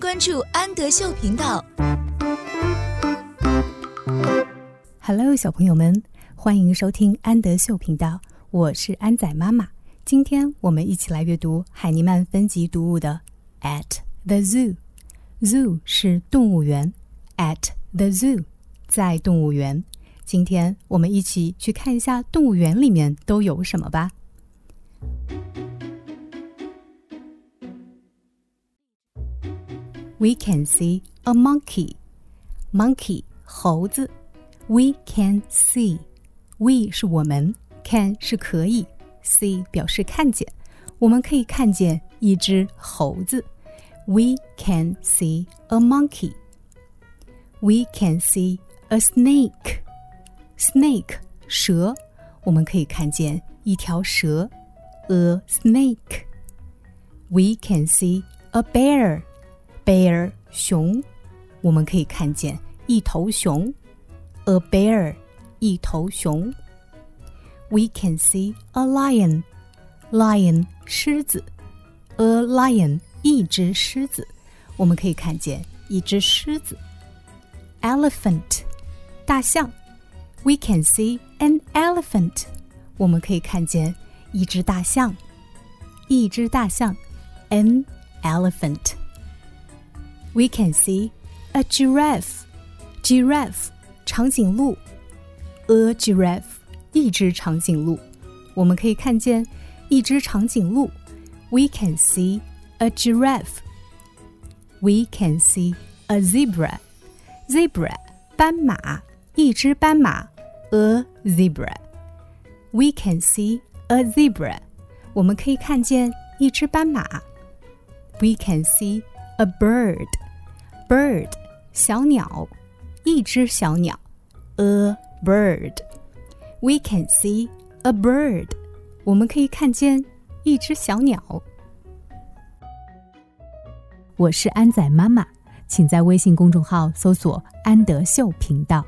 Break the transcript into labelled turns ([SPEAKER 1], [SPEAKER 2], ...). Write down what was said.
[SPEAKER 1] 关注安德秀频道。
[SPEAKER 2] Hello，小朋友们，欢迎收听安德秀频道，我是安仔妈妈。今天我们一起来阅读海尼曼分级读物的《At the Zoo》。Zoo 是动物园，At the Zoo 在动物园。今天我们一起去看一下动物园里面都有什么吧。We can see a monkey. Monkey 猴子。We can see. We 是我们，can 是可以，see 表示看见。我们可以看见一只猴子。We can see a monkey. We can see a snake. Snake 蛇，我们可以看见一条蛇。A snake. We can see a bear. Bear 熊，我们可以看见一头熊。A bear 一头熊。We can see a lion. Lion 狮子。A lion 一只狮子，我们可以看见一只狮子。Elephant 大象。We can see an elephant. 我们可以看见一只大象。一只大象。An elephant. We can see a giraffe. Giraffe 长颈鹿，a giraffe 一只长颈鹿，我们可以看见一只长颈鹿。We can see a giraffe. We can see a zebra. Zebra 斑马，一只斑马，a zebra. We can see a zebra. 我们可以看见一只斑马。We can see a bird. Bird 小鸟，一只小鸟，a bird。We can see a bird。我们可以看见一只小鸟。我是安仔妈妈，请在微信公众号搜索“安德秀频道”。